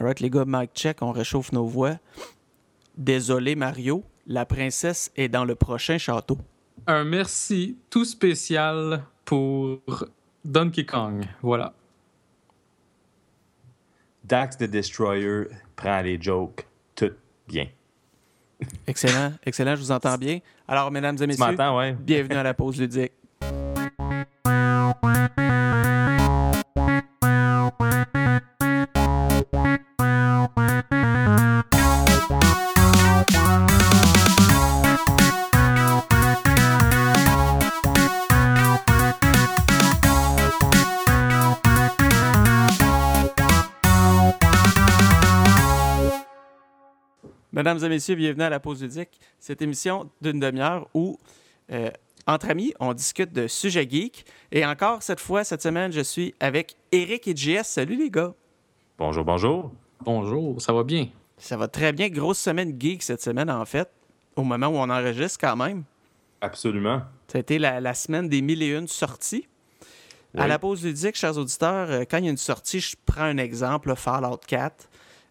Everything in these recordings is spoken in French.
Alright, les gars, mic check, on réchauffe nos voix. Désolé, Mario, la princesse est dans le prochain château. Un merci tout spécial pour Donkey Kong. Voilà. Dax the Destroyer prend les jokes tout bien. Excellent, excellent, je vous entends bien. Alors, mesdames et messieurs, ouais? bienvenue à la pause ludique. Mesdames et messieurs, bienvenue à la pause ludique. Cette émission d'une demi-heure où, euh, entre amis, on discute de sujets geeks. Et encore, cette fois, cette semaine, je suis avec Eric et JS. Salut les gars. Bonjour, bonjour. Bonjour, ça va bien? Ça va très bien. Grosse semaine geek cette semaine, en fait, au moment où on enregistre quand même. Absolument. Ça a été la, la semaine des mille et une sorties. À la pause ludique, chers auditeurs, euh, quand il y a une sortie, je prends un exemple, Fallout 4.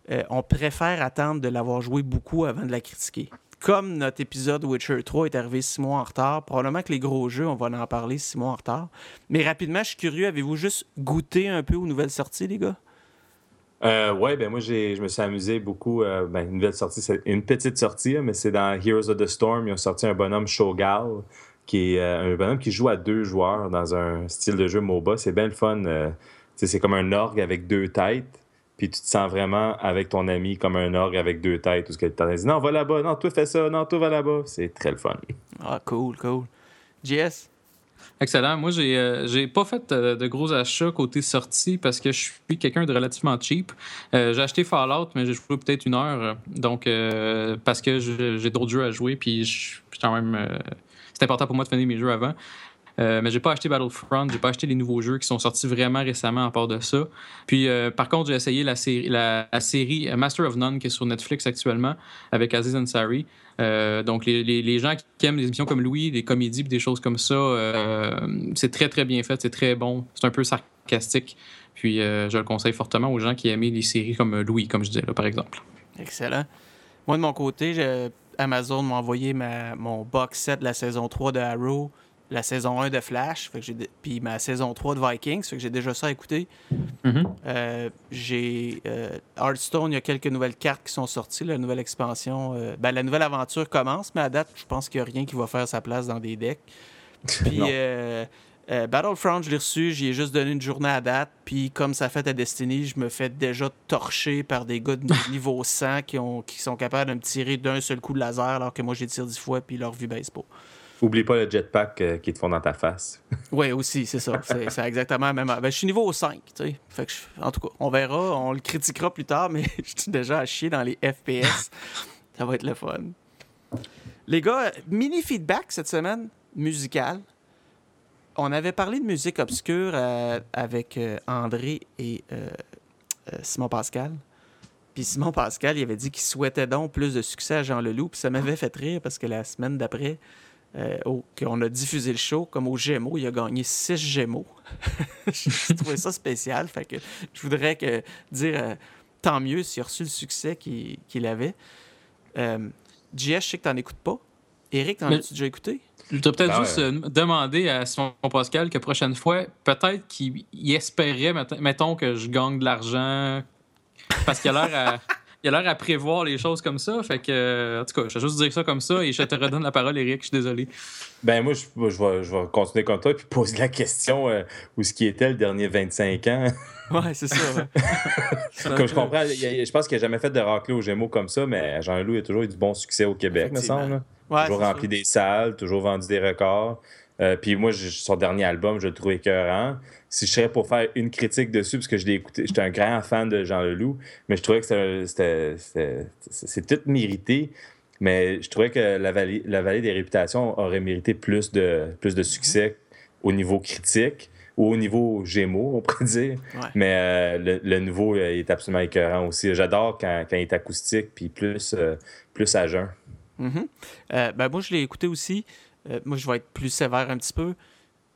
Euh, on préfère attendre de l'avoir joué beaucoup avant de la critiquer. Comme notre épisode Witcher 3 est arrivé six mois en retard, probablement que les gros jeux, on va en parler six mois en retard. Mais rapidement, je suis curieux, avez-vous juste goûté un peu aux nouvelles sorties, les gars? Euh, ouais, ben moi, je me suis amusé beaucoup. euh, ben, une nouvelle sortie, c'est une petite sortie, mais c'est dans Heroes of the Storm. Ils ont sorti un bonhomme Shogal, qui est un bonhomme qui joue à deux joueurs dans un style de jeu MOBA. C'est bien le fun. c'est comme un orgue avec deux têtes. Puis tu te sens vraiment avec ton ami comme un orgue avec deux têtes. Tout ce que tu dit non, va là-bas, non, toi fais ça, non, toi va là-bas. C'est très le fun. Ah, cool, cool. JS? Excellent. Moi, j'ai euh, j'ai pas fait euh, de gros achats côté sortie parce que je suis quelqu'un de relativement cheap. Euh, j'ai acheté Fallout, mais j'ai joué peut-être une heure. euh, Donc, euh, parce que j'ai d'autres jeux à jouer, puis je suis quand même. euh, c'est important pour moi de finir mes jeux avant. Euh, mais j'ai pas acheté Battlefront, j'ai pas acheté les nouveaux jeux qui sont sortis vraiment récemment à part de ça. Puis euh, par contre, j'ai essayé la série, la, série Master of None qui est sur Netflix actuellement avec Aziz Ansari. Euh, donc les, les- les gens qui aiment des émissions comme Louis, des comédies, des choses comme ça, euh, c'est très très bien fait, c'est très bon, c'est un peu sarcastique. Puis je le conseille fortement aux gens qui aiment les séries comme Louis, comme je disais là, par exemple. Excellent. Moi, de mon côté, Amazon m'a envoyé ma- mon box set de la saison 3 de Arrow, la saison 1 de Flash, fait que puis ma saison 3 de Vikings, fait que j'ai déjà ça à écouter. Mhm. Euh, j'ai euh, Hearthstone, il y a quelques nouvelles cartes qui sont sorties, la nouvelle expansion. euh, ben, la nouvelle aventure commence, mais à date, je pense qu'il n'y a rien qui va faire sa place dans des decks. Puis Battlefront, je l'ai reçu, j'y ai juste donné une journée à date. Puis comme ça fait à Destiny, je me fais déjà torcher par des gars de niveau 100 qui, ont, qui sont capables de me tirer d'un seul coup de laser alors que moi j'ai tiré 10 fois puis leur vue baisse pas. Oublie pas le jetpack euh, qui te font dans ta face. Oui, aussi, c'est ça. C'est exactement la même. Ben, je suis niveau 5, tu sais. Fait que je- en tout cas, on verra, on le critiquera plus tard, mais je suis déjà à chier dans les FPS. ça va être le fun. Les gars, mini feedback cette semaine, musical. On avait parlé de musique obscure euh, avec euh, André et Simon Pascal. Puis Simon Pascal, il avait dit qu'il souhaitait donc plus de succès à Jean Leloup. Puis ça m'avait fait rire parce que la semaine d'après, euh, au- qu'on a diffusé le show, comme au Gémeaux, il a gagné six Gémeaux. J'ai trouvé ça spécial. Fait que je voudrais que, dire euh, tant mieux s'il a reçu le succès qu'il qu'il avait. Euh, JS, je sais que t'en écoutes pas. Eric, t'en Mais- as-tu déjà écouté? Je voudrais peut-être Ben juste ouais. euh, demander à Simon Pascal que prochaine fois, peut-être qu'il il espérait, mettons, mettons, que je gagne de l'argent parce qu'il a l'air à. Il a l'air à prévoir les choses comme ça. Fait que, en tout cas, je vais juste dire ça comme ça et je te redonne la parole, Eric. Je suis désolé. Ben moi, je, vais, je vais continuer comme toi puis poser la question euh, où ce qui était le dernier 25 ans. Ouais, c'est ça. ouais. Comme je comprends, il je pense qu'il n'a jamais fait de raclée aux Gémeaux comme ça, mais Jean-Loup a toujours eu du bon succès au Québec, me semble. Ouais, toujours rempli ça. des salles, toujours vendu des records. Euh, puis moi, je- son dernier album, je le trouvais écœurant. Si je serais pour faire une critique dessus, parce que je l'ai écouté, j'étais un grand fan de Jean Leloup, mais je trouvais que c'était- c'était- c'était- c'est tout mérité. Mais je trouvais que la vallée, la vallée des réputations aurait mérité plus de, plus de succès au niveau critique ou au niveau Gémeaux, on pourrait dire. Ouais. Mais euh, le, le nouveau euh, il est absolument écœurant aussi. J'adore quand, quand il est acoustique puis plus, euh, plus à jeun. Mhm. Euh, ben moi, je l'ai écouté aussi. Moi, je vais être plus sévère un petit peu.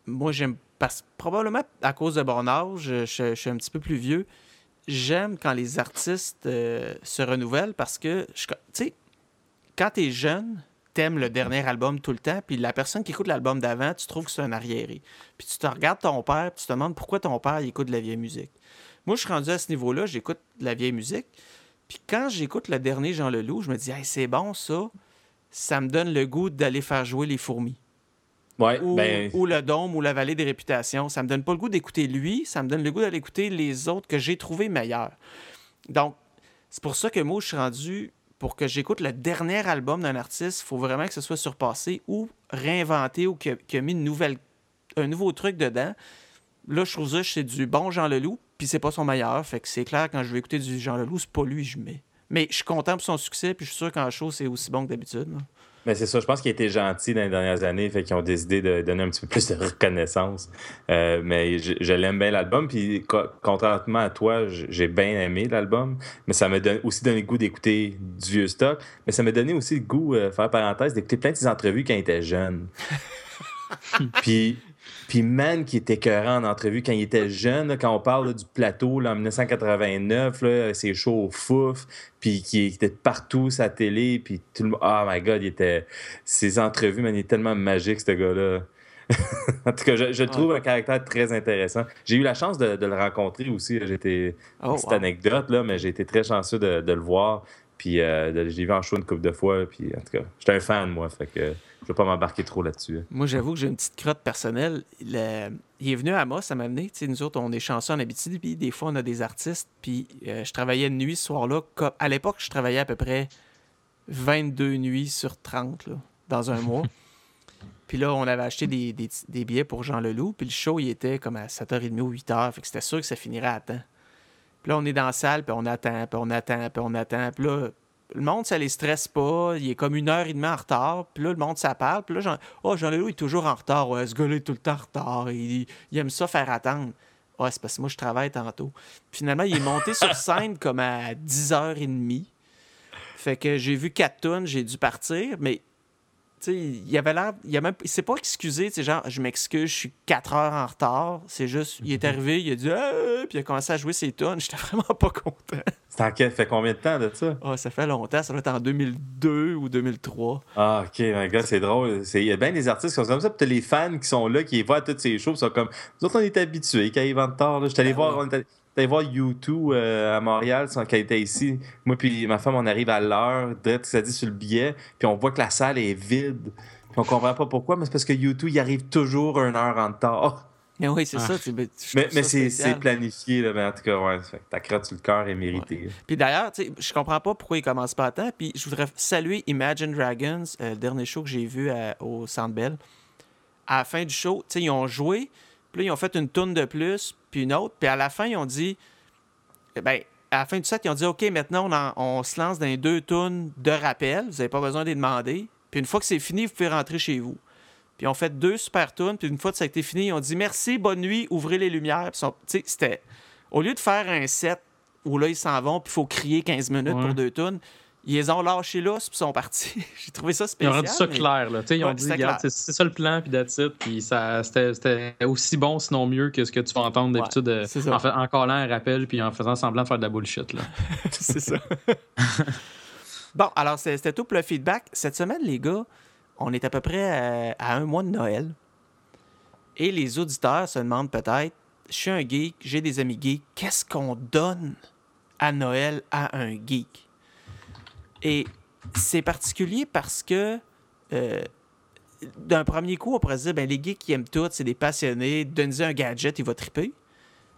Moi, j'aime parce probablement à cause de mon âge, je, suis un petit peu plus vieux. j'aime quand les artistes euh, se renouvellent parce que, tu sais, quand t'es jeune, t'aimes le dernier album tout le temps, puis la personne qui écoute l'album d'avant, tu trouves que c'est un arriéré. Puis tu te regardes ton père, puis tu te demandes pourquoi ton père écoute de la vieille musique. Moi, je suis rendu à ce niveau-là, j'écoute de la vieille musique. Puis quand j'écoute le dernier Jean Leloup, je me dis, hey, c'est bon ça, ça me donne le goût d'aller faire jouer les fourmis. Ouais, ou, ben, ou le Dôme ou la Vallée des Réputations. Ça me donne pas le goût d'écouter lui, ça me donne le goût d'aller écouter les autres que j'ai trouvés meilleurs. Donc, c'est pour ça que moi, je suis rendu pour que j'écoute le dernier album d'un artiste, il faut vraiment que ce soit surpassé ou réinventé ou qu'il a, mis une nouvelle, un nouveau truc dedans. Là, je trouve ça, c'est du bon Jean Leloup, puis c'est pas son meilleur. Fait que c'est clair, quand je vais écouter du Jean Leloup, c'est pas lui que je mets. Mais je suis content pour son succès, puis je suis sûr qu'en show, c'est aussi bon que d'habitude. Mais c'est ça, je pense qu'il a été gentil dans les dernières années, fait qu'ils ont décidé de donner un petit peu plus de reconnaissance. Euh, mais je, je l'aime bien l'album, puis co- contrairement à toi, j'ai bien aimé l'album, mais ça m'a aussi donné le goût d'écouter du vieux stock, mais ça m'a donné aussi le goût, euh, faire parenthèse, d'écouter plein de ses entrevues quand il était jeune. puis, puis man, qui était écœurant en entrevue quand il était jeune, là, quand on parle là, du plateau là, en 1989, là, ses shows au fouf, puis qui était partout sa télé, puis tout le monde, oh my god, il était, ses entrevues, man, il est tellement magique ce gars-là. en tout cas, je, trouve un caractère très intéressant. J'ai eu la chance de, de le rencontrer aussi. J'étais Oh, petite anecdote là, mais j'ai été très chanceux de, de le voir. Puis euh, j'ai vu en show une couple de fois. Puis en tout cas, j'étais un fan moi, fait que je vais pas m'embarquer trop là-dessus. Moi, j'avoue que j'ai une petite crotte personnelle. Le- Il est venu à moi, ça m'a amené. Tu sais, nous autres, on est chanceux en Abitibi. Des fois, on a des artistes. Puis euh, je travaillais de nuit ce soir-là. À l'époque, je travaillais à peu près 22 nuits sur 30 là, dans un mois. Puis là, on avait acheté des, des- des billets pour Jean Leloup. Puis le show, il était comme à 7h30 ou 8h. Fait que c'était sûr que ça finirait à temps. Puis là, on est dans la salle, puis on attend, puis on attend, puis on attend. Puis là, le monde, ça les stresse pas. Il est comme une heure et demie en retard. Puis là, le monde, ça parle. Puis là, Jean, oh, Jean Leloup est toujours en retard. Ouais, ce gars-là est tout le temps en retard. Il, il aime ça faire attendre. Ouais, c'est parce que moi, je travaille tantôt. Finalement, il est monté sur scène comme à 10h30. Fait que j'ai vu quatre tonnes, j'ai dû partir, mais tu sais, il avait l'air. Il, a même, il s'est pas excusé, tu genre, je m'excuse, je suis 4 heures en retard. C'est juste, il est arrivé, il a dit, Ah! puis il a commencé à jouer ses tonnes. J'étais vraiment pas content. Quel- fait combien de temps de ça? Ah, ça fait longtemps, ça doit être en 2002 ou 2003. Ah, ok, my God, c'est drôle. C'est- Il y a bien des artistes qui sont comme ça, puis t'as les fans qui sont là, qui voient toutes ces shows, sont comme. Nous autres, on est habitués quand ils vont de tard. là. J'étais allé Ah voir, ouais. on est allé- allé voir U2 euh, à Montréal, sans qu'elle était ici. Moi, puis ma femme, on arrive à l'heure, direct, ça dit sur le billet, puis on voit que la salle est vide. Puis on comprend pas pourquoi, mais c'est parce que U2, il arrive toujours une heure en retard. Mais oui, c'est Ah. ça. tu- Mais, mais c'est planifié, là, mais en tout cas, ouais, fait que ta crotte sur le cœur est méritée. Puis d'ailleurs, je comprends pas pourquoi ils commencent pas à temps. Puis je voudrais saluer Imagine Dragons, euh, le dernier show que j'ai vu à- au Centre Bell. À la fin du show, ils ont joué, puis là, ils ont fait une tourne de plus, puis une autre. Puis à la fin, ils ont dit, eh ben, à la fin du set, ils ont dit, OK, maintenant, on, en- on se lance dans les deux tunes de rappel. Vous n'avez pas besoin de les demander. Puis une fois que c'est fini, vous pouvez rentrer chez vous. Puis ils ont fait deux super tunes. Puis une fois que ça a été fini, ils ont dit, merci, bonne nuit, ouvrez les lumières. Puis c'était... Au lieu de faire un set où là, ils s'en vont, puis il faut crier 15 minutes Ouais. pour deux tunes, ils les ont lâchés là, puis ils sont partis. J'ai trouvé ça Ils ont spécial. rendu ça mais- clair, là. Tu sais, ils ont Ouais, dit, regarde, c'est ça le plan, puis it. Puis c'était aussi bon, sinon mieux que ce que tu vas entendre d'habitude euh, en, fait- en collant un rappel, puis en faisant semblant de faire de la bullshit, là. c'est ça. bon, alors c'était tout pour le feedback. Cette semaine, les gars, on est à peu près à, à un mois de Noël. Et les auditeurs se demandent peut-être, je suis un geek, j'ai des amis geeks, qu'est-ce qu'on donne à Noël à un geek? Et c'est particulier parce que euh, d'un premier coup, on pourrait se dire, ben, les geeks qui aiment tout, c'est des passionnés, donnez un gadget, il va triper.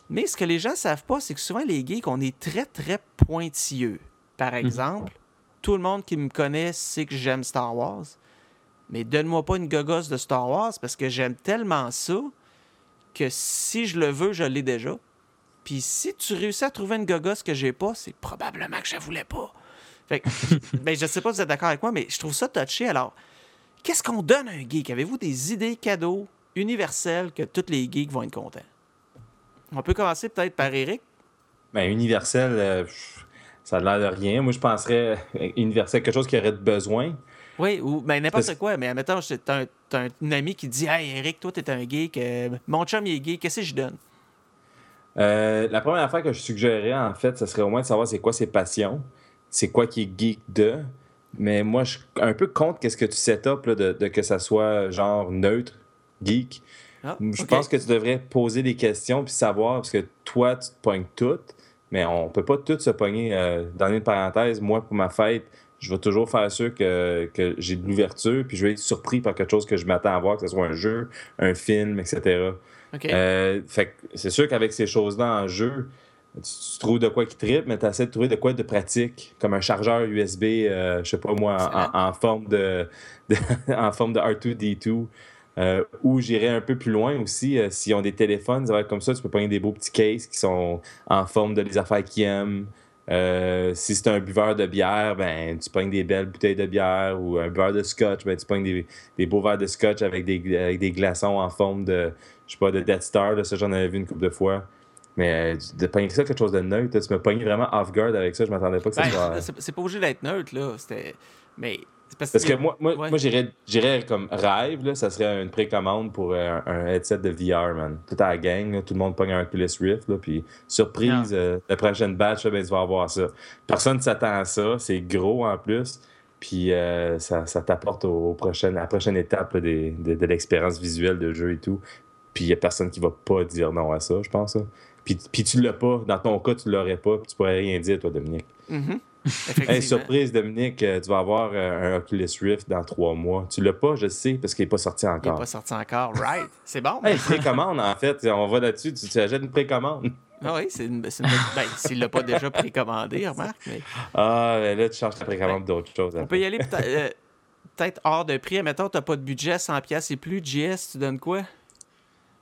Mais ce que les gens savent pas, c'est que souvent, les geeks, on est très, très pointilleux. Par exemple, tout le monde qui me connaît sait que j'aime Star Wars. Mais donne-moi pas une gogosse de Star Wars parce que j'aime tellement ça que si je le veux, je l'ai déjà. Puis si tu réussis à trouver une gogosse que j'ai pas, c'est probablement que je la voulais pas. Fait que, ben, je sais pas si vous êtes d'accord avec moi, mais je trouve ça touché. Alors, qu'est-ce qu'on donne à un geek? Avez-vous des idées cadeaux universelles que tous les geeks vont être contents? On peut commencer peut-être par Eric. Ben, universel, euh, ça a l'air de rien. Moi, je penserais euh, universel, quelque chose qui aurait de besoin. Oui, ou ben, n'importe quoi. Mais admettons, c'est- un, t'as un ami qui dit Hey, Eric, toi, t'es un geek. euh, mon chum, il est geek. Qu'est-ce que je donne? Euh, la première affaire que je suggérerais, en fait, ce serait au moins de savoir c'est quoi ses passions, c'est quoi qui est geek de. Mais moi, je suis un peu contre qu'est-ce que tu set up là, de, de, que ça soit genre neutre, geek. Ah, Je pense que tu devrais poser des questions puis savoir, parce que toi, tu te pognes toutes, mais on peut pas toutes se pogner. Euh, dans une parenthèse, moi, pour ma fête, je vais toujours faire sûr que, que j'ai de l'ouverture, puis je vais être surpris par quelque chose que je m'attends à voir, que ce soit un jeu, un film, etc. OK. Euh, fait c'est sûr qu'avec ces choses-là en jeu, tu, tu trouves de quoi qui tripe, mais tu essaies de trouver de quoi de pratique, comme un chargeur USB, euh, je sais pas moi, en, en forme de, de- en forme de R2D2. Euh, ou j'irais un peu plus loin aussi, euh, s'ils ont des téléphones, ça va être comme ça, tu peux prendre des beaux petits cases qui sont en forme de les affaires qu'ils aiment. Euh, si c'est un buveur de bière, ben tu pognes des belles bouteilles de bière ou un buveur de scotch, ben tu pognes des, des beaux verres de scotch avec des, avec des glaçons en forme de, je sais pas, de Death Star, là, ça j'en avais vu une couple de fois. Mais euh, de pogner ça quelque chose de neutre, tu me pognes vraiment off-guard avec ça, je m'attendais pas que ça Ben, soit... c'est c'est pas obligé d'être neutre, là. C'était. Mais. c'est Parce, Parce que moi, moi, Ouais. moi j'irais, j'irais comme rêve, là, ça serait une précommande pour euh, un, un headset de VR, man. Tout à la gang, là, tout le monde pogne un Oculus Rift, là, puis surprise, euh, la prochaine batch, là, ben, tu vas avoir ça. Personne ne s'attend à ça, c'est gros en plus, puis euh, ça, ça t'apporte au, au prochain, à la prochaine étape là, des- de, de l'expérience visuelle de jeu et tout. Puis il n'y a personne qui va pas dire non à ça, je pense. là. Puis, puis tu l'as pas, dans ton cas, tu l'aurais pas, puis tu pourrais rien dire, toi, Dominique. Mhm. Hey, surprise, Dominique, euh, tu vas avoir euh, un Oculus Rift dans trois mois. Tu l'as pas, je sais, parce qu'il n'est pas sorti Il n'est encore. pas sorti encore. Right. C'est bon. Hey, précommande, en fait. On va là-dessus, tu, tu achètes une précommande. Ah oui, c'est une, bonne- Ben, s'il l'a pas déjà précommandé, remarque. Mais Ah, ben là, tu changes ta précommande d'autres choses. on peut y aller peut-être euh, hors de prix. Mettons, tu n'as pas de budget, 100$ et plus. JS, tu donnes quoi?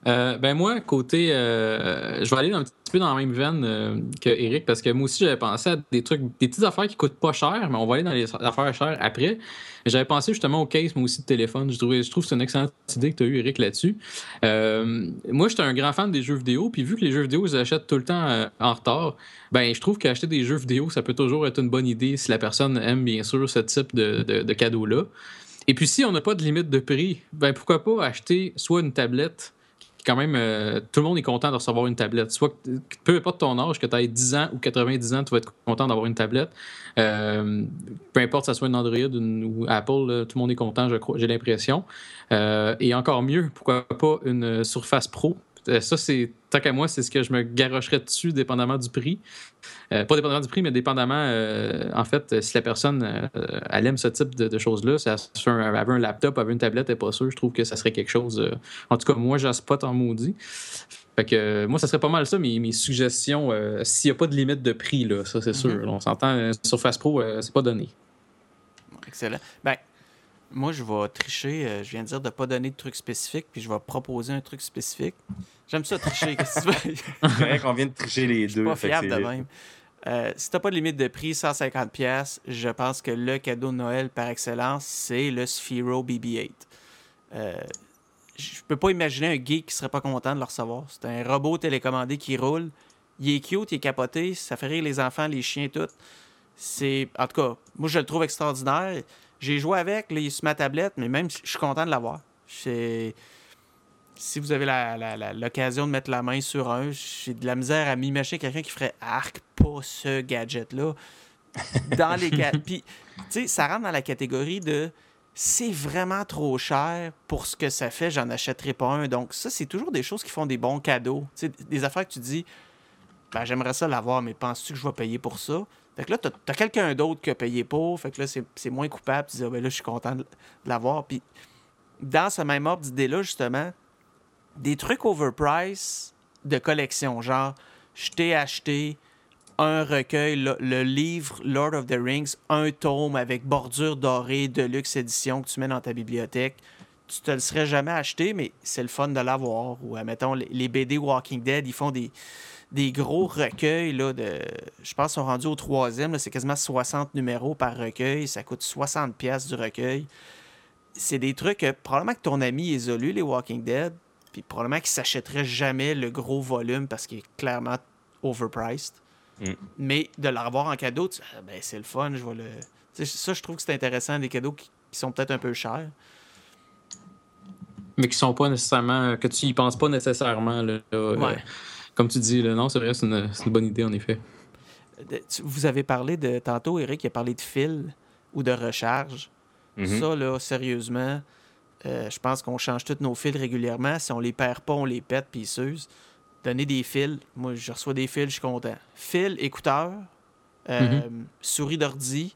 Euh, ben moi, côté, euh, je vais aller un petit peu dans la même veine euh, que Eric parce que moi aussi j'avais pensé à des trucs, des petites affaires qui coûtent pas cher, mais on va aller dans les affaires chères après. J'avais pensé justement au case, moi aussi de téléphone. Je, je trouve que c'est une excellente idée que tu as eu, Eric, là-dessus. Euh, moi, j'étais un grand fan des jeux vidéo, puis vu que les jeux vidéo, ils achètent tout le temps en retard, ben je trouve qu'acheter des jeux vidéo, ça peut toujours être une bonne idée si la personne aime bien sûr ce type de, de, de cadeau-là. Et puis si on n'a pas de limite de prix, ben pourquoi pas acheter soit une tablette quand même, euh, tout le monde est content de recevoir une tablette. Soit peu importe ton âge, que tu aies 10 ans ou 90 ans, tu vas être content d'avoir une tablette. Euh, peu importe que ce soit une Android ou Apple, tout le monde est content, j'ai l'impression. Euh, et encore mieux, pourquoi pas une Surface Pro? Euh, Ça, c'est tant qu'à moi, c'est ce que je me garocherais dessus, dépendamment du prix. Euh, pas dépendamment du prix, mais dépendamment, euh, en fait, si la personne euh, elle aime ce type de, de choses-là, si elle, avait un laptop, elle avait une tablette, elle n'est pas sûre, je trouve que ça serait quelque chose. en tout cas, moi, j'ai spot en maudit. Fait que moi, ça serait pas mal ça, mes, mes suggestions, s'il n'y a pas de limite de prix, là, ça c'est sûr. Mhm. là, on s'entend, Surface Pro, c'est pas donné. Excellent. Ben, moi, je vais tricher. euh, je viens de dire de ne pas donner de trucs spécifiques, puis je vais proposer un truc spécifique. J'aime ça tricher. Qu'est-ce que tu veux? Qu'on vient de tricher les Je deux. suis pas fiable de même. Euh, si t'as pas de limite de prix, 150$, pièces, je pense que le cadeau de Noël par excellence, c'est le Sphero BB-8. Euh, je peux pas imaginer un geek qui serait pas content de le recevoir. C'est un robot télécommandé qui roule. Il est cute, il est capoté, ça fait rire les enfants, les chiens, tout. C'est. En tout cas, moi je le trouve extraordinaire. J'ai joué avec, là, il est sur ma tablette, mais même je suis content de l'avoir. C'est si vous avez l'occasion de mettre la main sur un, j'ai de la misère à m'imaginer quelqu'un qui ferait arc pas ce gadget-là. Dans les ga- Puis, tu sais, ça rentre dans la catégorie de c'est vraiment trop cher pour ce que ça fait, j'en achèterai pas un. Donc, ça, c'est toujours des choses qui font des bons cadeaux. Tu sais, des affaires que tu dis, ben, j'aimerais ça l'avoir, mais penses-tu que je vais payer pour ça? Fait que là, t'as as, quelqu'un d'autre qui a payé pour. Fait que là, c'est moins coupable. Tu dis, ah, ben là, je suis content de, l'avoir. Puis, dans ce même ordre d'idée-là, justement, des trucs overpriced de collection, genre je t'ai acheté un recueil, le, livre Lord of the Rings, un tome avec bordure dorée de luxe édition que tu mets dans ta bibliothèque. Tu te le serais jamais acheté, mais c'est le fun de l'avoir. Ou, admettons, les BD Walking Dead, ils font des, des gros recueils, là, de, je pense, qu'ils sont rendus au troisième, c'est quasiment 60 numéros par recueil, ça coûte 60 pièces du recueil. C'est des trucs, que probablement que ton ami les a lus, les Walking Dead, puis probablement qu'il s'achèterait jamais le gros volume parce qu'il est clairement overpriced. Mm. Mais de l'avoir en cadeau, tu- ah, ben, c'est le fun, je vais le... Ça, je trouve que c'est intéressant, des cadeaux qui, qui sont peut-être un peu chers. Mais qui sont pas nécessairement. que tu y penses pas nécessairement. Là, là, Ouais. euh, comme tu dis, là, non, c'est vrai, c'est une, une bonne idée, en effet. Vous avez parlé de. Tantôt, Eric a parlé de fil ou de recharge. Mhm. Ça, là, sérieusement, euh, je pense qu'on change tous nos fils régulièrement. Si on les perd pas, on les pète puis ils s'usent. Donner des fils. Moi, je reçois des fils, je suis content. Fil, écouteur, euh, souris d'ordi,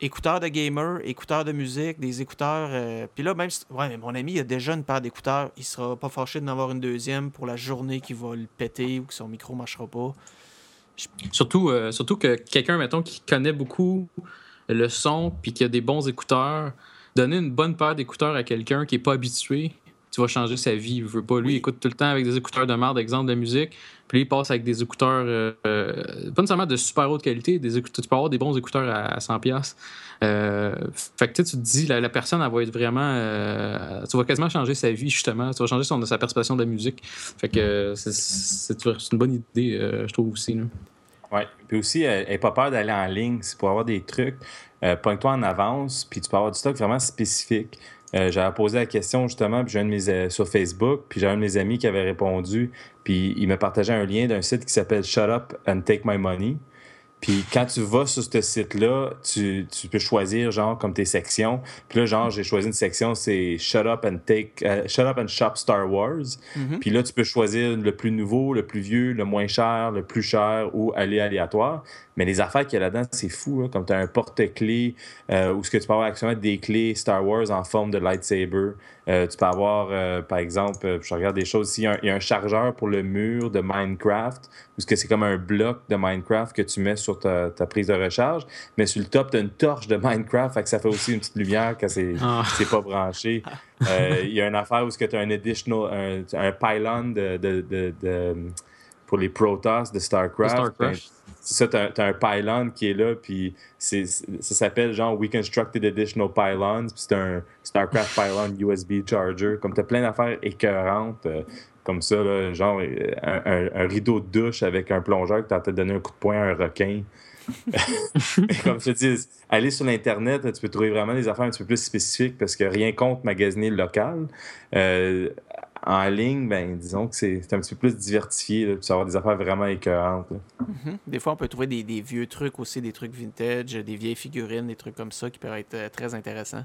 écouteurs de gamer, écouteurs de musique, des écouteurs. euh, Puis là, même si... Ouais, mais mon ami, il a déjà une paire d'écouteurs. Il sera pas fâché d'en avoir une deuxième pour la journée qu'il va le péter ou que son micro marchera pas. Surtout, euh, surtout que quelqu'un, mettons, qui connaît beaucoup le son puis qui a des bons écouteurs, donner une bonne paire d'écouteurs à quelqu'un qui est pas habitué, tu vas changer sa vie. Il veut pas. Lui, il écoute tout le temps avec des écouteurs de merde, exemple de musique. Puis lui, il passe avec des écouteurs, euh, euh, pas nécessairement de super haute qualité, des écouteurs, tu peux avoir des bons écouteurs à, à 100$. Euh, fait que tu te dis, la, la personne, elle va être vraiment. euh, tu vas quasiment changer sa vie, justement. Tu vas changer son, sa perception de la musique. Fait que euh, c'est- une bonne idée, euh, je trouve aussi. là. Ouais. Puis aussi, elle n'a pas peur d'aller en ligne. C'est pour avoir des trucs. Euh, Pogne-toi en avance, puis tu peux avoir du stock vraiment spécifique. Euh, j'avais posé la question justement puis j'ai un de mes, euh, sur Facebook, puis j'ai un de mes amis qui avait répondu, puis il me partageait un lien d'un site qui s'appelle Shut Up and Take My Money. Puis quand tu vas sur ce site-là, tu, tu peux choisir genre comme tes sections. Puis là, genre, j'ai choisi une section, c'est Shut Up and Take euh, Shut Up and Shop Star Wars. Mhm. Puis là, tu peux choisir le plus nouveau, le plus vieux, le moins cher, le plus cher ou aller aléatoire. Mais les affaires qu'il y a là-dedans, c'est fou. hein. Comme tu as un porte-clés euh, où ce que tu peux avoir actuellement des clés Star Wars en forme de lightsaber. Euh, tu peux avoir, euh, par exemple, je regarde des choses ici, il y a un- il y, a un chargeur pour le mur de Minecraft, où ce que c'est comme un bloc de Minecraft que tu mets sur ta, ta prise de recharge. Mais sur le top, tu as une torche de Minecraft, fait que ça fait aussi une petite lumière quand c'est Ah. c'est pas branché. Euh, Il y a une affaire où tu as un additional, un, un pylon de, de, de- de- pour les Protoss de StarCraft. Ben, c'est ça, t'as, t'as un pylon qui est là, puis c'est, ça s'appelle genre We Constructed Additional Pylons, puis c'est un StarCraft pylon USB charger. Comme t'as plein d'affaires écœurantes, euh, comme ça, là, genre euh, un, un- un rideau de douche avec un plongeur qui t'a peut donné un coup de poing à un requin. comme je te dis, aller sur l'Internet, tu peux trouver vraiment des affaires un petit peu plus spécifiques parce que rien contre magasiner local. Euh, en ligne, ben, disons que c'est, un petit peu plus diversifié. Là, va avoir des affaires vraiment écœurantes. Mhm. Des fois, on peut trouver des, des vieux trucs aussi, des trucs vintage, des vieilles figurines, des trucs comme ça qui peuvent être euh, très intéressants.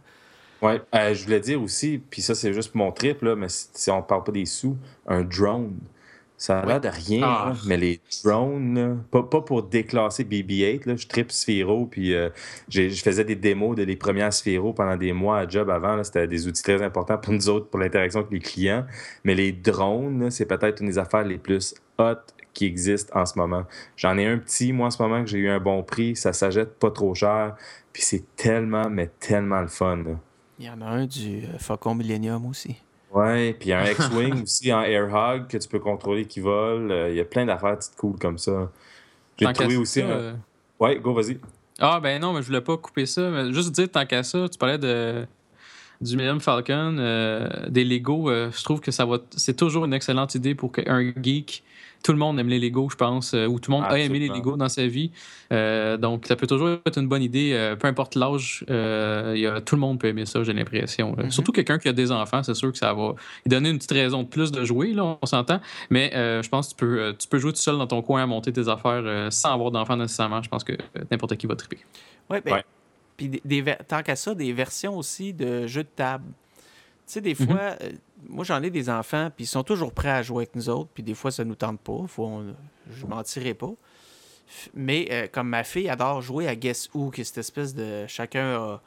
Ouais, euh, je voulais dire aussi, puis ça c'est juste mon trip, là, mais si, on parle pas des sous, un drone. Ça a l'air de rien, Ah. là, mais les drones, là, pas, pas pour déclasser BB-8, là, je tripe Sphero, puis euh, j'ai- je faisais des démos de les premières Sphero pendant des mois à job avant. là, C'était des outils très importants pour nous autres, pour l'interaction avec les clients. Mais les drones, c'est peut-être une des affaires les plus hot qui existent en ce moment. J'en ai un petit, moi, en ce moment, que j'ai eu un bon prix. Ça s'achète pas trop cher, puis c'est tellement, mais tellement le fun. là. Il y en a un du euh, Faucon Millennium aussi. Ouais, puis il y a un X-Wing aussi en Air Hog que tu peux contrôler qui vole. Euh, Il y a plein d'affaires petites cool comme ça. J'ai trouvé ça, aussi un... euh, Ouais, go, vas-y. Ah, ben non, mais je voulais pas couper ça. Mais juste dire, tant qu'à ça, tu parlais de, du Millennium Falcon, euh, des Lego. euh, je trouve que ça va. C'est toujours une excellente idée pour qu'un geek. Tout le monde aime les Lego, je pense, euh, ou tout le monde a aimé les. Lego dans sa vie. Euh, donc, ça peut toujours être une bonne idée, euh, peu importe l'âge. euh, il y a- tout le monde peut aimer ça, j'ai l'impression. Mhm. Surtout quelqu'un qui a des enfants, c'est sûr que ça va lui donner une petite raison de plus de jouer, là, on s'entend. Mais euh, je pense que tu peux, tu peux jouer tout seul dans ton coin à monter tes affaires euh, sans avoir d'enfants nécessairement. Je pense que n'importe qui va triper. Ouais, ben, Ouais. Puis des, tant qu'à ça, des versions aussi de jeux de table. Tu sais, des Mhm. fois, euh, moi j'en ai des enfants, puis ils sont toujours prêts à jouer avec nous autres, puis des fois ça nous tente pas. Faut, on- je mentirai pas. Mais euh, comme ma fille adore jouer à Guess Who, qui est cette espèce de. Chacun a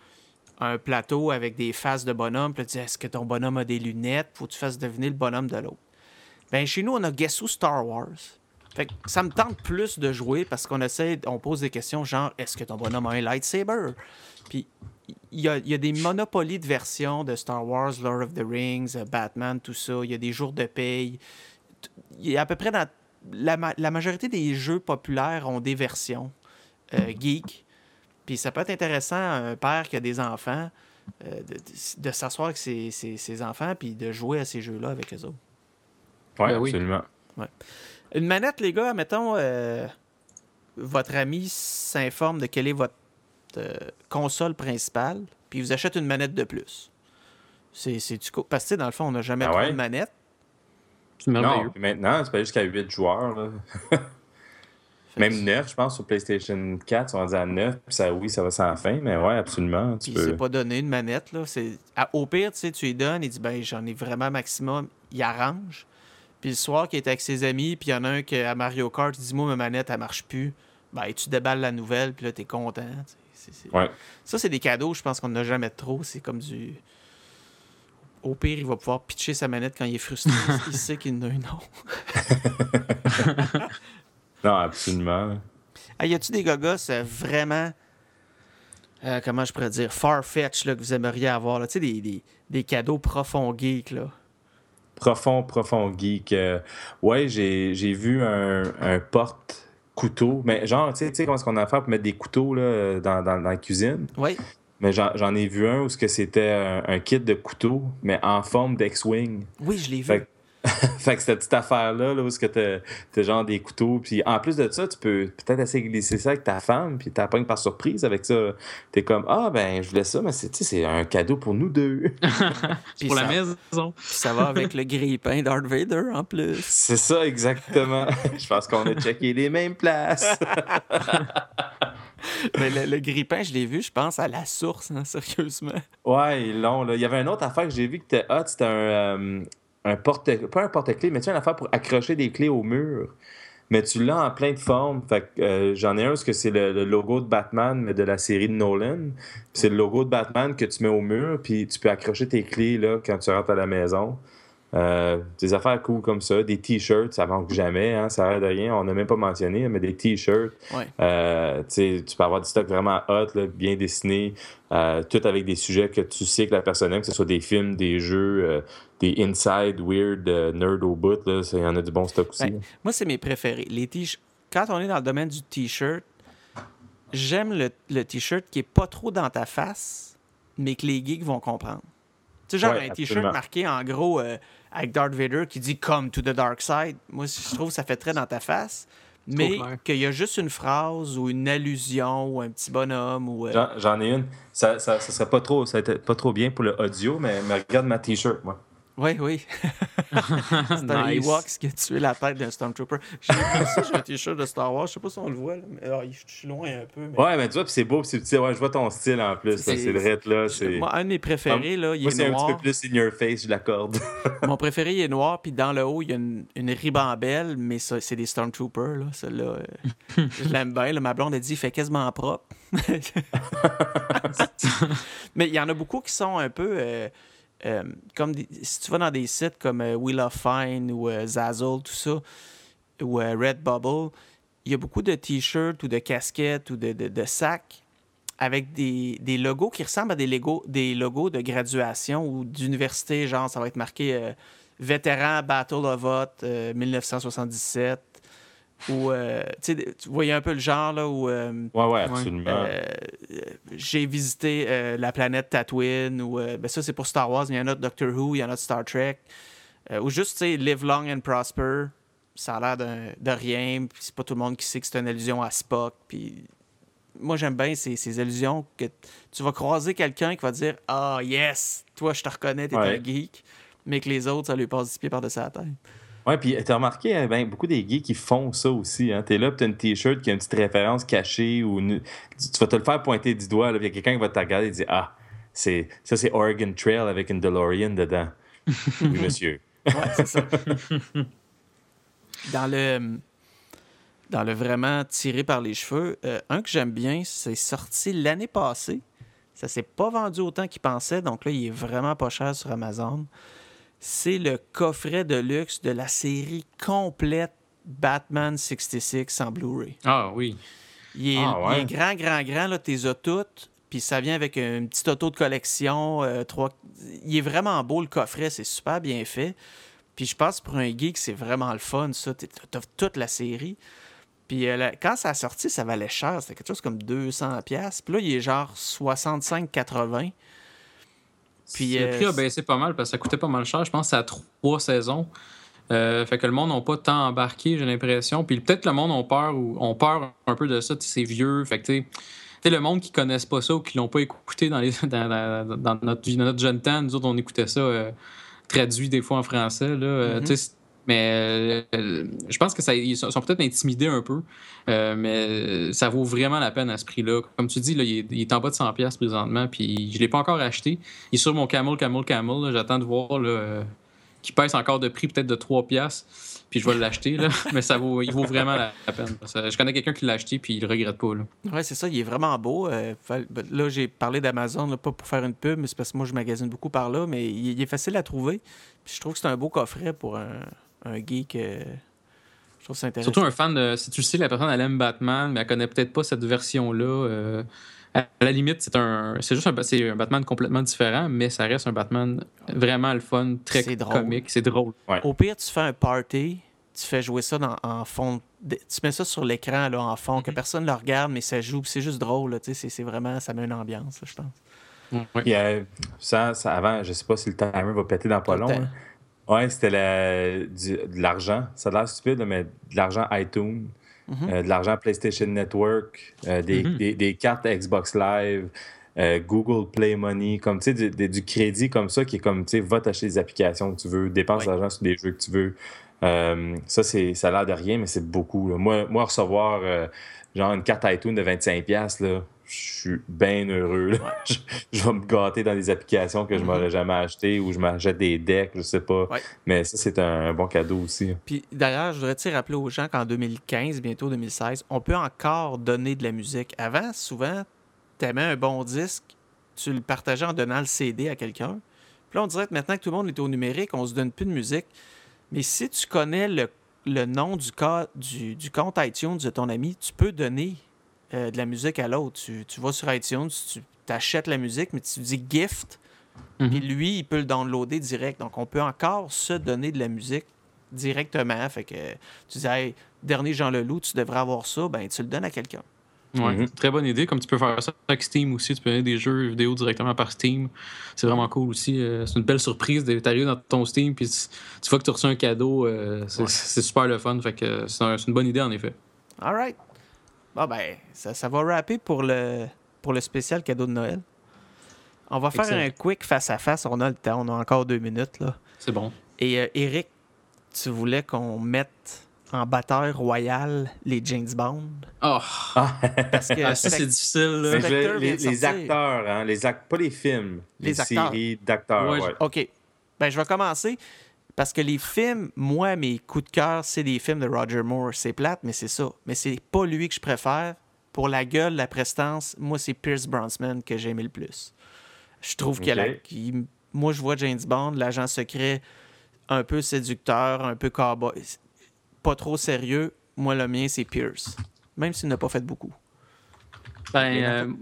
un plateau avec des faces de bonhomme, puis elle dit Est-ce que ton bonhomme a des lunettes? Faut que tu fasses deviner le bonhomme de l'autre. Ben, chez nous, on a Guess Who Star Wars. Fait que ça me tente plus de jouer parce qu'on essaie, on pose des questions genre est-ce que ton bonhomme a un lightsaber? Puis il y a, il y a des monopolies de versions de Star Wars, Lord of the Rings, Batman, tout ça. Il y a des jours de paye. Il y a à peu près dans la, ma- la majorité des jeux populaires ont des versions euh, geek. Puis ça peut être intéressant un père qui a des enfants euh, de, de- de s'asseoir avec ses, ses- ses enfants puis de jouer à ces jeux-là avec eux autres. Ouais, Ben oui. absolument. Une manette, les gars, mettons, euh, votre ami s'informe de quelle est votre euh, console principale, puis il vous achète une manette de plus. C'est, du Parce que, tu sais, dans le fond, on n'a jamais Ah trop ouais? de manette. Non, maintenant, c'est pas jusqu'à 8 joueurs. là. Même 9, je pense, sur PlayStation 4, ils sont rendus à 9. Puis ça, oui, ça va sans fin, mais ouais, absolument. Tu peux... c'est pas donné une manette, là. Au pire, tu sais, tu lui donnes, il dit, ben, j'en ai vraiment maximum. Il arrange. Puis le soir qu'il est avec ses amis, puis il y en a un qui, à Mario Kart, il dit, moi, ma manette, elle marche plus. Ben, tu déballes la nouvelle, puis là, t'es content. Ouais. Ça, c'est des cadeaux, je pense qu'on n'a jamais trop. C'est comme du. Au pire, il va pouvoir pitcher sa manette quand il est frustré. il sait qu'il en a une autre. Non, absolument. Ah, y a-tu des gogos euh, vraiment. euh, comment je pourrais dire Farfetch là, que vous aimeriez avoir là? Tu sais, des, des, des cadeaux profonds geeks là. Profond, profond geek. Euh, ouais, j'ai j'ai vu un, un porte-couteau. Mais genre, tu sais- tu sais comment est-ce qu'on a fait pour mettre des couteaux là, dans, dans, dans la cuisine? Oui. Mais j'en ai vu un où c'était un, un kit de couteaux, mais en forme d'X-Wing. Oui, je l'ai vu. Fait fait que cette petite affaire-là, là, où ce que t'as t'as genre des couteaux, puis en plus de ça, tu peux peut-être essayer de glisser ça avec ta femme, puis t'as pognes par surprise avec ça. T'es comme, ah ben, je voulais ça, mais c'est tu sais, c'est un cadeau pour nous deux. C'est pour ça- la maison. Puis ça va avec le grille-pain Darth Vader en plus. c'est ça, exactement. je pense qu'on a checké les mêmes places. Mais le, le grille-pain, je l'ai vu, je pense, à la source, hein, sérieusement. ouais, l'ont, là. Il y avait une autre affaire que j'ai vu qui était hot, c'était un, euh, un porte... Pas un porte-clés, mais tu sais, une affaire pour accrocher des clés au mur. Mais tu l'as en plein de formes. Euh, j'en ai un parce que c'est le, logo de Batman, mais de la série de Nolan. C'est le logo de Batman que tu mets au mur, puis tu peux accrocher tes clés là, quand tu rentres à la maison. Euh, des affaires cool comme ça, des t-shirts, ça manque jamais, hein, ça a l'air de rien, on n'a même pas mentionné, mais des t-shirts, Ouais. euh, tu peux avoir du stock vraiment hot, là, bien dessiné, euh, tout avec des sujets que tu sais que la personne aime, que ce soit des films, des jeux, des inside, weird, nerd au bout, il y en a du bon stock aussi. Moi, c'est mes préférés. Les t Quand on est dans le domaine du t-shirt, j'aime le, le t-shirt qui est pas trop dans ta face, mais que les geeks vont comprendre. Tu sais, genre Ouais, un t-shirt marqué en gros euh, avec Darth Vader qui dit Come to the dark side. Moi, je trouve que ça fait très dans ta face. Mais qu'il y a juste une phrase ou une allusion ou un petit bonhomme ou. euh, J'en, j'en ai une, ça, ça, ça serait pas trop, ça serait pas trop bien pour le audio, mais, mais regarde ma t-shirt, moi. Oui, oui. c'est un Nice. Ewok qui a tué la tête d'un Stormtrooper. J'ai un t-shirt de Star Wars. Je sais pas si on le voit, là, mais ah, je suis loin un peu. Mais... Ouais, mais tu vois, puis c'est beau, puis c'est petit, ouais, je vois ton style en plus, C'est- vrai, là, c'est... Moi, un de mes préférés, là, il Moi, est c'est un noir. petit peu plus in your face, je l'accorde. Mon préféré, il est noir, puis dans le haut, il y a une, une ribambelle, mais c'est des Stormtroopers, là. Celle-là, euh, je l'aime bien. là. Ma blonde a dit, il fait quasiment propre. mais il y en a beaucoup qui sont un peu... euh, euh, comme si tu vas dans des sites comme euh, Wheel of Fine ou euh, Zazzle, tout ça, ou euh, Redbubble, il y a beaucoup de t-shirts ou de casquettes ou de, de- sacs avec des, des logos qui ressemblent à des, logos, des logos de graduation ou d'université, genre ça va être marqué euh, Vétéran Battle of euh, 1977. Ou, euh, tu voyais un peu le genre là où euh, Ouais, ouais, absolument. euh, j'ai visité euh, la planète Tatooine, ou euh, ben ça c'est pour Star Wars, mais il y en a de Doctor Who, il y en a de Star Trek. Euh, ou juste, tu sais, Live Long and Prosper, ça a l'air de rien, puis c'est pas tout le monde qui sait que c'est une allusion à Spock. Puis moi j'aime bien ces, ces allusions que tu vas croiser quelqu'un qui va dire Ah yes, toi je te reconnais, t'es Ouais. un geek, mais que les autres ça lui passe 10 pieds par-dessus la tête. Ouais, puis t'as remarqué, hein, ben, beaucoup des geeks qui font ça aussi. Hein. T'es là, puis t'as une t-shirt qui a une petite référence cachée ou une- tu vas te le faire pointer du doigt. Il y a quelqu'un qui va te regarder et dire Ah, c'est ça, c'est Oregon Trail avec une DeLorean dedans. oui, monsieur. Ouais, c'est ça. dans le dans le vraiment tiré par les cheveux, euh, un que j'aime bien, c'est sorti l'année passée. Ça s'est pas vendu autant qu'il pensait, donc là, il est vraiment pas cher sur Amazon. C'est le coffret de luxe de la série complète Batman 66 en Blu-ray. Ah oui. Il est, Ah, ouais. il est grand, grand, grand, là, t'es as toutes. Puis ça vient avec une petite auto de collection. euh, trois... Il est vraiment beau, le coffret, c'est super bien fait. Puis je pense pour un geek, c'est vraiment le fun, ça. T'as toute la série. Puis euh, la- quand ça a sorti, ça valait cher. C'était quelque chose comme 200$. piastres. Puis là, il est genre 65-80$. Puis, le euh, prix a baissé pas mal parce que ça coûtait pas mal cher. Je pense que c'est à trois saisons. Euh, fait que le monde n'a pas tant embarqué, j'ai l'impression. Puis peut-être le monde a peur ou ont peur un peu de ça. C'est vieux. Fait que tu sais, le monde qui connaissent pas ça ou qui l'ont pas écouté dans, les, dans, dans- dans notre, dans notre jeune temps, nous autres, on écoutait ça euh, traduit des fois en français. Là. Mhm. Mais euh, je pense que ça, ils sont, peut-être intimidés un peu, euh, mais ça vaut vraiment la peine à ce prix-là. Comme tu dis, là, il, est, en bas de 100$ présentement, puis je ne l'ai pas encore acheté. Il est sur mon Camel, Camel, Camel. J'attends de voir là, qu'il pèse encore de prix, peut-être de 3$, puis je vais l'acheter. mais ça vaut, il vaut vraiment la, peine. je connais quelqu'un qui l'a acheté, puis il ne regrette pas. Ouais, c'est ça, il est vraiment beau. Euh, ben, là, j'ai parlé d'Amazon, pas pour faire une pub, mais c'est parce que moi, je magasine beaucoup par là, mais il, est facile à trouver. Puis je trouve que c'est un beau coffret pour un un geek. Euh, je trouve ça intéressant. Surtout un fan de. Si tu sais, la personne, elle aime Batman, mais elle connaît peut-être pas cette version-là. Euh, à la limite, c'est un. C'est juste un, un, Batman complètement différent, mais ça reste un Batman vraiment le fun, très comique, c'est drôle. Au pire, tu fais un party, tu fais jouer ça dans, en fond. Tu mets ça sur l'écran là, en fond, que mm-hmm. personne ne le regarde, mais ça joue, c'est juste drôle. C'est vraiment. Ça met une ambiance, je pense. Ouais. ça, ça, avant, je sais pas si le timer va péter dans pas long. Ouais, c'était de l'argent. Ça a l'air stupide, mais de l'argent iTunes, mhm. euh, de l'argent PlayStation Network, euh, mhm. des, des, cartes Xbox Live, euh, Google Play Money, comme tu sais, du, du, crédit comme ça qui est comme, tu sais, va t'acheter des applications que tu veux, dépense l'argent sur des jeux que tu veux. ça, c'est, ça a l'air de rien, mais c'est beaucoup. Moi, moi, recevoir genre une carte iTunes de 25$, là, je suis bien heureux. je, vais me gâter dans des applications que je m'aurais mm-hmm. jamais achetées ou je m'achète des decks, je sais pas. Mais ça, c'est un, bon cadeau aussi. Puis d'ailleurs, je voudrais rappeler aux gens qu'en 2015, bientôt 2016, on peut encore donner de la musique. Avant, souvent, tu aimais un bon disque, tu le partageais en donnant le CD à quelqu'un. Puis là, on dirait que maintenant que tout le monde est au numérique, on se donne plus de musique. Mais si tu connais le, nom du, cas, du, du compte iTunes de ton ami, tu peux donner euh, de la musique à l'autre. Tu, tu, vas sur iTunes, tu achètes la musique, mais tu dis gift, et mhm. lui, il peut le downloader direct. Donc, on peut encore se donner de la musique directement. Fait que tu dis, hey, dernier Jean Leloup, tu devrais avoir ça, ben tu le donnes à quelqu'un. Ouais, mhm. très bonne idée. Comme tu peux faire ça avec Steam aussi, tu peux donner des jeux vidéo directement par Steam. C'est vraiment cool aussi. Euh, c'est une belle surprise. T'arrives dans ton Steam, puis tu, vois que tu reçois un cadeau. Euh, c'est super le fun. Fait que c'est une bonne idée, en effet. All right. Bon, ben, ça, ça va rapper pour le, pour le spécial cadeau de Noël. On va faire un quick face-à-face. On a le temps. On a encore deux minutes. là. C'est bon. Et euh, Eric, tu voulais qu'on mette en batteur royal les James Bond? Oh! Parce que ah, ça, c'est difficile. les, acteurs, hein, les pas les films. Les, séries d'acteurs. Ouais, OK. Ben, je vais commencer. Parce que les films, moi, mes coups de cœur, c'est des films de Roger Moore. C'est plate, mais c'est ça. Mais c'est pas lui que je préfère. Pour la gueule, la prestance, moi, c'est Pierce Brosnan que j'ai aimé le plus. Je trouve qu'il a Moi, je vois James Bond, l'agent secret, un peu séducteur, un peu cowboy. Pas trop sérieux. Moi, le mien, c'est Pierce. Même s'il n'a pas fait beaucoup. Ben. Euh...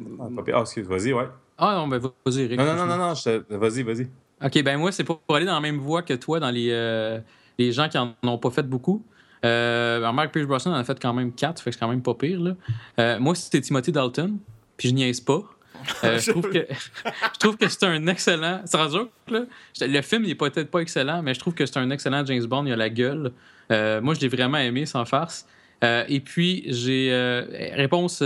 Ah, excuse, vas-y, ouais. Ah non, ben vas-y, non, non, non, non vas-y, vas-y. OK, ben moi, c'est pour, aller dans la même voie que toi, dans les, euh, les gens qui en ont pas fait beaucoup. Euh, Mark Pierce Brosnan en a fait quand même quatre, fait que c'est quand même pas pire. Là. Euh, moi, c'était Timothy Dalton, puis je niaise pas. Euh, je, trouve que, je trouve que c'est un excellent. C'est là. Le film n'est peut-être pas excellent, mais je trouve que c'est un excellent James Bond. Il a la gueule. moi, je l'ai vraiment aimé, sans farce. et puis, j'ai. réponse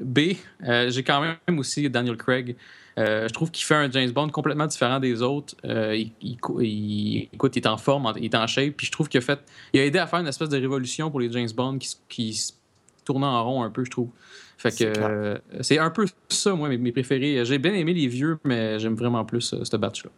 B. j'ai quand même aussi Daniel Craig. Euh, je trouve qu'il fait un James Bond complètement différent des autres. Euh, il, il, écoute, il est en forme, il est en shape. Puis je trouve qu'il a fait, il a aidé à faire une espèce de révolution pour les James Bond qui, qui tournent en rond un peu, je trouve. Fait que euh, c'est un peu ça, moi, mes, préférés. J'ai bien aimé les vieux, mais j'aime vraiment plus ce batch-là.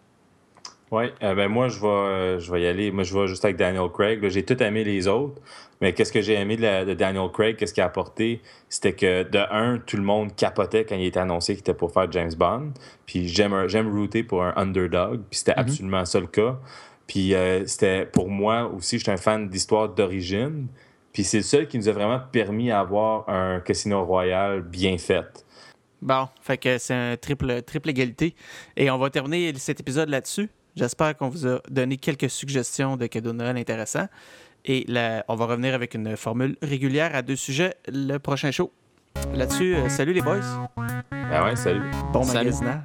Oui, ben moi, je vais, je vais y aller. Moi, je vais juste avec Daniel Craig. J'ai tout aimé les autres. Mais qu'est-ce que j'ai aimé de, Daniel Craig, qu'est-ce qu'il a apporté? C'était que, de un, tout le monde capotait quand il était annoncé qu'il était pour faire James Bond. Puis j'aime, j'aime router pour un underdog. Puis c'était mm-hmm. absolument ça le cas. Puis euh, c'était, pour moi aussi, j'étais un fan d'histoire d'origine. Puis c'est le seul qui nous a vraiment permis d'avoir un Casino Royal bien fait. Bon, fait que c'est un triple, triple égalité. Et on va terminer cet épisode là-dessus. J'espère qu'on vous a donné quelques suggestions de cadeaux de Noël intéressants. Et là, on va revenir avec une formule régulière à deux sujets le prochain show. Là-dessus, euh, salut les boys. Ben ouais, salut. Bon salut. magasinage.